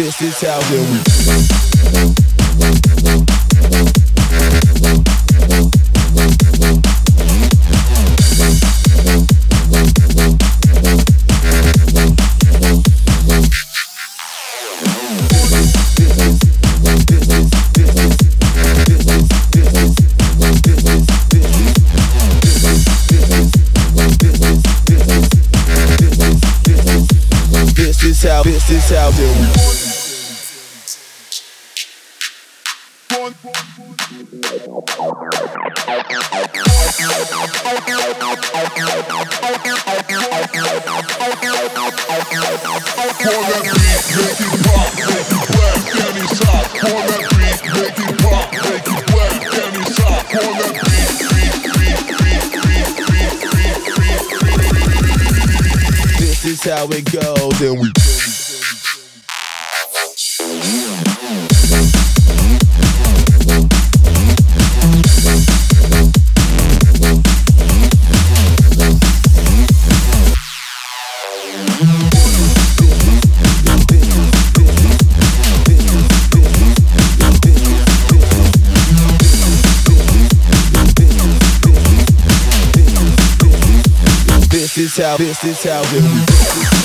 how, this is how then we. This is how, this is how is how, this. This how, this